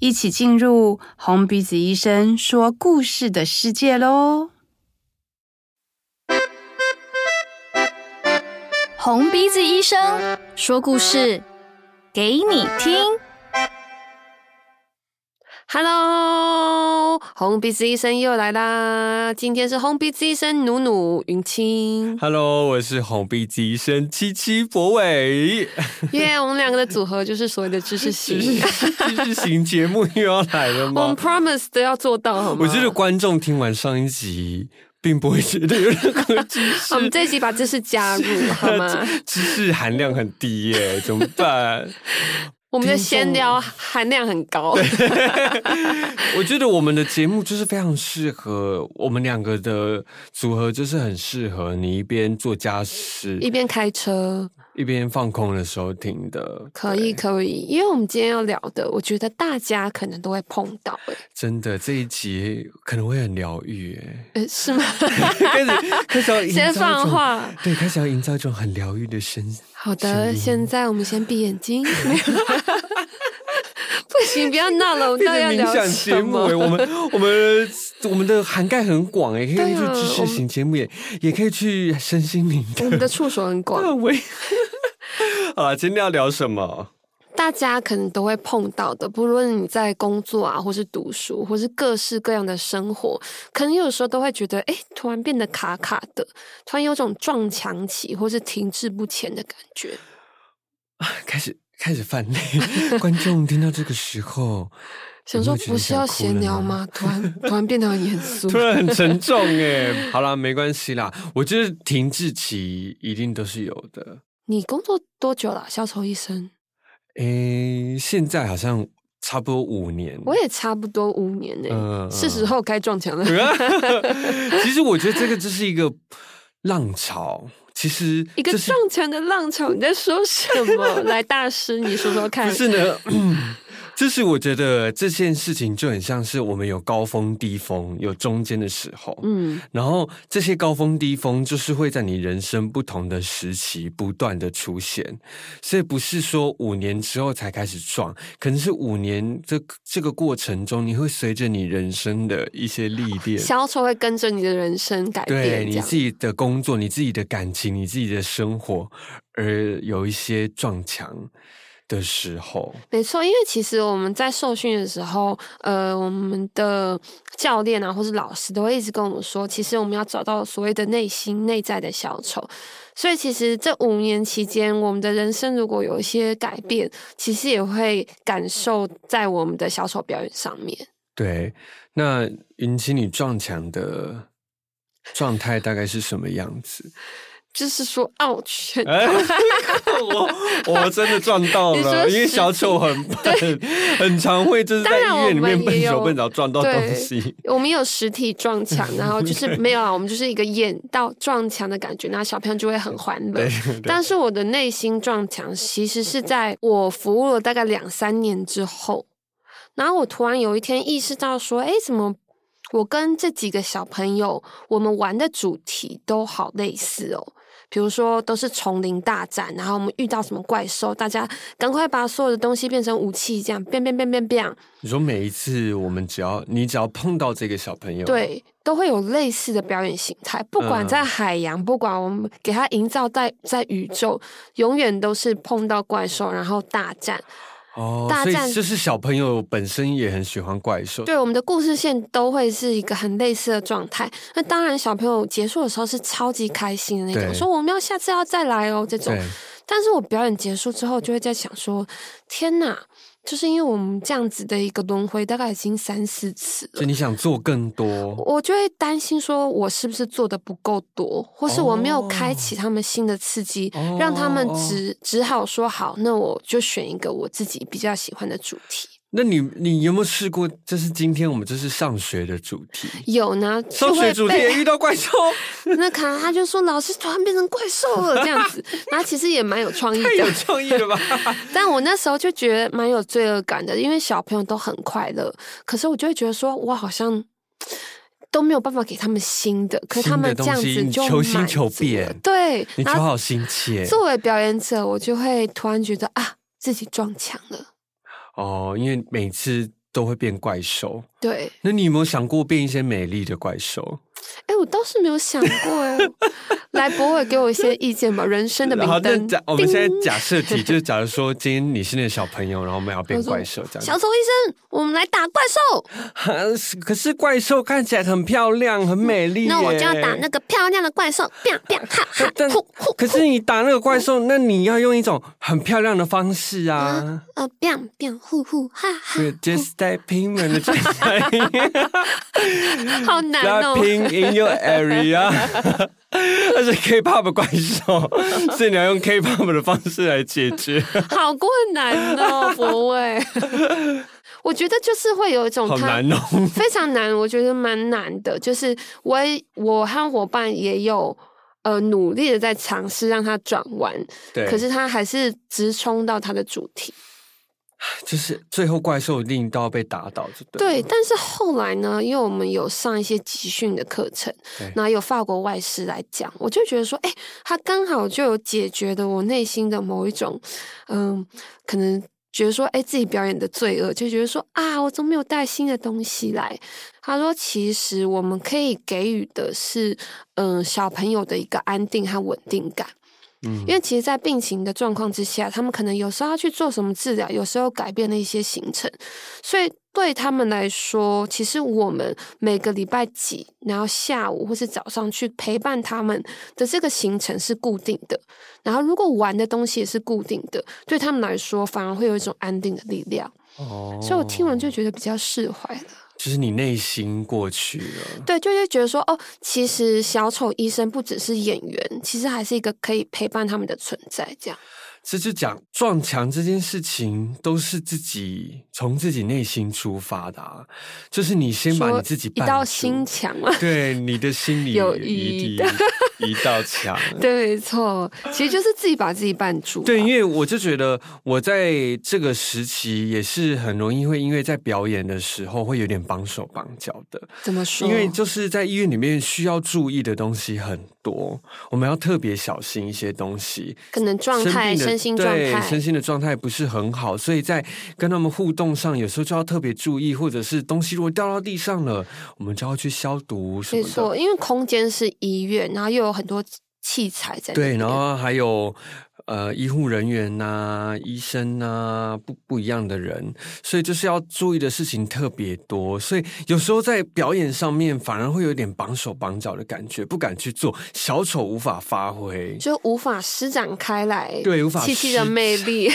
一起进入红鼻子医生说故事的世界喽！红鼻子医生说故事给你听。Hello，红鼻子医生又来啦！今天是红鼻子医生努努云清。Hello，我是红鼻子医生七七博伟。耶，yeah, 我们两个的组合就是所谓的知识型，知识型节目又要来了吗？我们 promise 都要做到，好吗？我觉得观众听完上一集，并不会觉得有任何知识。我们这一集把知识加入，好吗？知识含量很低耶，怎么办？我们的闲聊含量很高，我觉得我们的节目就是非常适合我们两个的组合，就是很适合你一边做家事，一边开车，一边放空的时候听的。可以，可以，因为我们今天要聊的，我觉得大家可能都会碰到。哎，真的这一集可能会很疗愈，哎，是吗？开始开始要先放话，对，开始要营造一种很疗愈的声音。好的，现在我们先闭眼睛。不行，不要闹了，我们要 聊什么。我们我们我们的涵盖很广，也可以去知识型节目，也也可以去身心灵。我们的触手很广。好了，今天要聊什么？大家可能都会碰到的，不论你在工作啊，或是读书，或是各式各样的生活，可能有时候都会觉得，哎，突然变得卡卡的，突然有种撞墙期，或是停滞不前的感觉。啊，开始开始犯累。观众听到这个时候，想说不是要闲聊吗？突然突然变得很严肃，突然很沉重。哎，好啦，没关系啦。我觉得停滞期一定都是有的。你工作多久了，小丑医生？诶，现在好像差不多五年，我也差不多五年呢。嗯，是时候该撞墙了。其实我觉得这个就是一个浪潮，其实 一个撞墙的浪潮。你在说什么？来，大师，你说说看。是呢。就是我觉得这件事情就很像是我们有高峰低峰，有中间的时候，嗯，然后这些高峰低峰就是会在你人生不同的时期不断的出现，所以不是说五年之后才开始撞，可能是五年这这个过程中，你会随着你人生的一些历练，小丑会跟着你的人生改变，对你自己的工作、你自己的感情、你自己的生活，而有一些撞墙。的时候，没错，因为其实我们在受训的时候，呃，我们的教练啊，或是老师都会一直跟我们说，其实我们要找到所谓的内心内在的小丑。所以，其实这五年期间，我们的人生如果有一些改变，其实也会感受在我们的小丑表演上面。对，那云钦，你撞墙的状态大概是什么样子？就是说，奥全，我我真的撞到了，因为小丑很笨，很常会就是在医院里面笨手笨脚撞到东西。我们有实体撞墙，然后就是 没有啊，我们就是一个演到撞墙的感觉，然后小朋友就会很欢乐。但是我的内心撞墙，其实是在我服务了大概两三年之后，然后我突然有一天意识到说，哎，怎么我跟这几个小朋友，我们玩的主题都好类似哦。比如说，都是丛林大战，然后我们遇到什么怪兽，大家赶快把所有的东西变成武器，这样变变变变变。你说每一次我们只要你只要碰到这个小朋友，对，都会有类似的表演形态，不管在海洋，嗯、不管我们给他营造在在宇宙，永远都是碰到怪兽，然后大战。哦，大战，所以就是小朋友本身也很喜欢怪兽。对，我们的故事线都会是一个很类似的状态。那当然，小朋友结束的时候是超级开心的那种，说我们要下次要再来哦这种。但是我表演结束之后，就会在想说，天哪！就是因为我们这样子的一个轮回，大概已经三四次了。就你想做更多，我就会担心说，我是不是做的不够多，或是我没有开启他们新的刺激，哦、让他们只只好说好，那我就选一个我自己比较喜欢的主题。那你你有没有试过？就是今天我们这是上学的主题，有呢。上学主题也遇到怪兽，那卡拉他就说老师突然变成怪兽了这样子，然后其实也蛮有创意的，太有创意了吧？但我那时候就觉得蛮有罪恶感的，因为小朋友都很快乐，可是我就会觉得说，我好像都没有办法给他们新的，可是他们这样子就求新求变，对，你求好心切。作为表演者，我就会突然觉得啊，自己撞墙了。哦，因为每次都会变怪兽。对，那你有没有想过变一些美丽的怪兽？哎，我倒是没有想过哎。来，博伟给我一些意见吧。人生的明灯。好，那假我们现在假设题就是，假如说今天你是那个小朋友，然后我们要变怪兽这样。小丑医生，我们来打怪兽。可是怪兽看起来很漂亮，很美丽。那我就要打那个漂亮的怪兽，变变哈哈。可是你打那个怪兽，那你要用一种很漂亮的方式啊。呃，变变呼呼哈哈。Just stepping in the 好难哦。Ping in your area，那 是 K-pop 怪兽，所以你要用 K-pop 的方式来解决。好困难哦，博伟。我觉得就是会有一种，好难哦，非常难。我觉得蛮难的，就是我我和伙伴也有呃努力的在尝试让它转弯，可是它还是直冲到它的主题。就是最后怪兽一定都要被打倒，对。对，但是后来呢，因为我们有上一些集训的课程，那有法国外师来讲，我就觉得说，哎，他刚好就有解决的我内心的某一种，嗯，可能觉得说，哎，自己表演的罪恶，就觉得说，啊，我怎么没有带新的东西来？他说，其实我们可以给予的是，嗯，小朋友的一个安定和稳定感。嗯，因为其实，在病情的状况之下，他们可能有时候要去做什么治疗，有时候改变了一些行程，所以对他们来说，其实我们每个礼拜几，然后下午或是早上去陪伴他们的这个行程是固定的，然后如果玩的东西也是固定的，对他们来说，反而会有一种安定的力量。哦，所以我听完就觉得比较释怀了。就是你内心过去了，对，就会觉得说，哦，其实小丑医生不只是演员，其实还是一个可以陪伴他们的存在，这样。这就讲撞墙这件事情，都是自己从自己内心出发的啊。就是你先把你自己一道心墙嘛，对，你的心里有一的一道墙。对，没错，其实就是自己把自己绊住。对，因为我就觉得我在这个时期也是很容易会因为在表演的时候会有点绑手绑脚的。怎么说？因为就是在医院里面需要注意的东西很多，我们要特别小心一些东西，可能状态身心状态，身心的状态不是很好，所以在跟他们互动上，有时候就要特别注意，或者是东西如果掉到地上了，我们就要去消毒什么的。没错，因为空间是医院，然后又有很多器材在。对，然后还有。呃，医护人员呐、啊，医生呐、啊，不不一样的人，所以就是要注意的事情特别多，所以有时候在表演上面反而会有点绑手绑脚的感觉，不敢去做，小丑无法发挥，就无法施展开来，对，无法七七的魅力，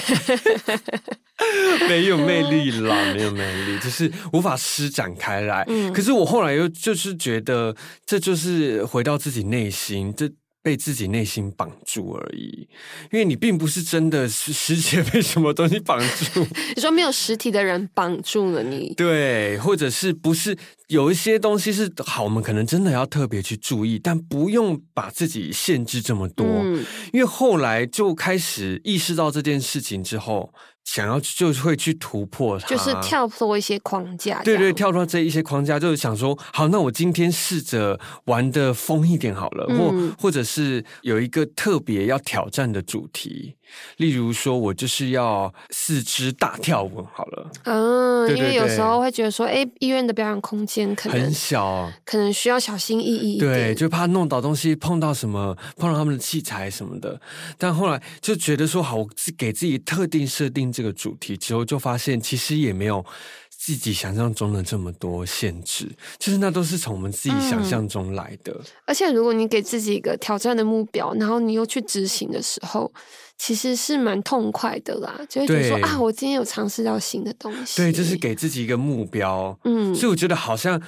没有魅力啦，没有魅力，就是无法施展开来。嗯，可是我后来又就是觉得，这就是回到自己内心，这。被自己内心绑住而已，因为你并不是真的是实体被什么东西绑住。你说没有实体的人绑住了你，对，或者是不是有一些东西是好，我们可能真的要特别去注意，但不用把自己限制这么多。嗯，因为后来就开始意识到这件事情之后。想要就会去突破它，就是跳脱一些框架。对对，跳脱这一些框架，就是想说，好，那我今天试着玩的疯一点好了，嗯、或或者是有一个特别要挑战的主题。例如说，我就是要四肢大跳舞好了。嗯，对对对，因为有时候会觉得说，哎，医院的表演空间可能很小，可能需要小心翼翼。对，就怕弄倒东西，碰到什么，碰到他们的器材什么的。但后来就觉得说，好，我给自己特定设定这个主题之后，就发现其实也没有自己想象中的这么多限制，就是那都是从我们自己想象中来的。嗯，而且，如果你给自己一个挑战的目标，然后你又去执行的时候。其实是蛮痛快的啦，就会觉得说啊，我今天有尝试到新的东西。对，就是给自己一个目标。嗯，所以我觉得好像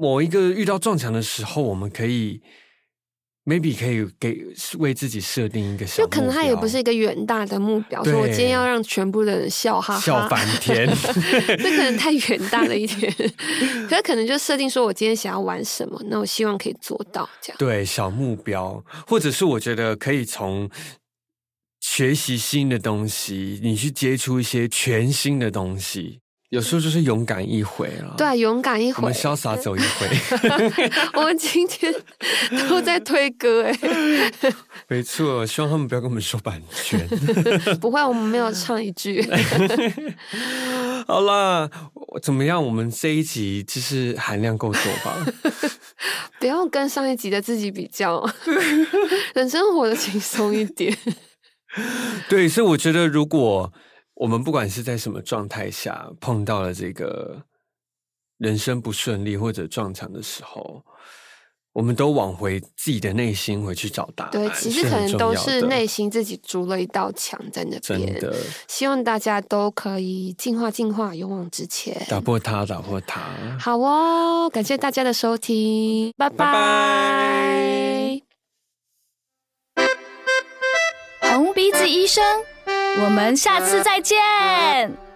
某一个遇到撞墙的时候，我们可以 maybe 可以给为自己设定一个小，就可能他也不是一个远大的目标，说我今天要让全部的人笑哈哈，笑翻天，这可能太远大了一点。可是可能就设定说我今天想要玩什么，那我希望可以做到这样。对，小目标，或者是我觉得可以从学习新的东西，你去接触一些全新的东西。有时候就是勇敢一回啊！对，勇敢一回，我们潇洒走一回。我们今天都在推歌哎，没错，希望他们不要跟我们说版权。不会，我们没有唱一句。好啦，怎么样？我们这一集就是含量够多吧？不要跟上一集的自己比较，人生活得轻松一点。对，所以我觉得如果。我们不管是在什么状态下碰到了这个人生不顺利或者撞墙的时候，我们都往回自己的内心回去找答案。对，其实可能都是内心自己筑了一道墙在那边。真的，希望大家都可以进化、进化，勇往直前，打破它，打破它。好哦，感谢大家的收听，拜拜。红鼻子医生。我们下次再见。